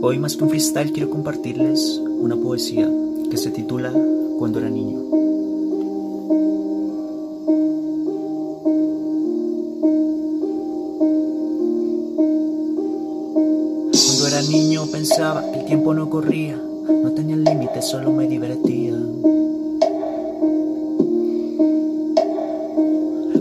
Hoy más que un freestyle quiero compartirles una poesía que se titula Cuando era niño. Cuando era niño pensaba que el tiempo no corría, no tenía límites, solo me divertía.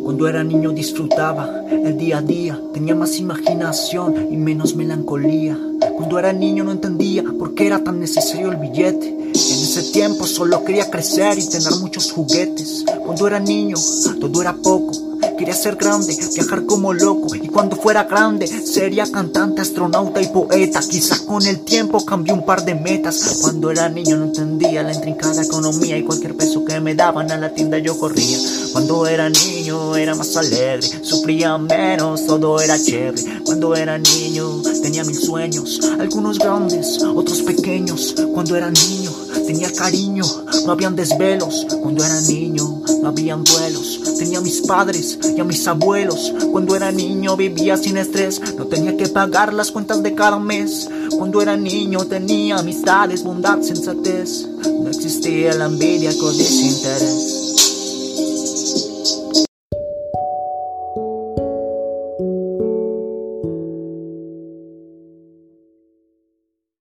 Cuando era niño disfrutaba el día a día, tenía más imaginación y menos melancolía. Cuando era niño no entendía por qué era tan necesario el billete. En ese tiempo solo quería crecer y tener muchos juguetes. Cuando era niño todo era poco. Quería ser grande, viajar como loco y cuando fuera grande sería cantante, astronauta y poeta. Quizás con el tiempo cambié un par de metas. Cuando era niño no entendía la intrincada economía y cualquier peso que me daban a la tienda yo corría. Cuando era niño era más alegre, sufría menos, todo era chévere. Cuando era niño tenía mil sueños, algunos grandes, otros pequeños. Cuando era niño tenía cariño, no habían desvelos. Cuando era niño no habían duelos. Tenía a mis padres y a mis abuelos. Cuando era niño vivía sin estrés, no tenía que pagar las cuentas de cada mes. Cuando era niño tenía amistades, bondad, sensatez. No existía la envidia, codicia, interés.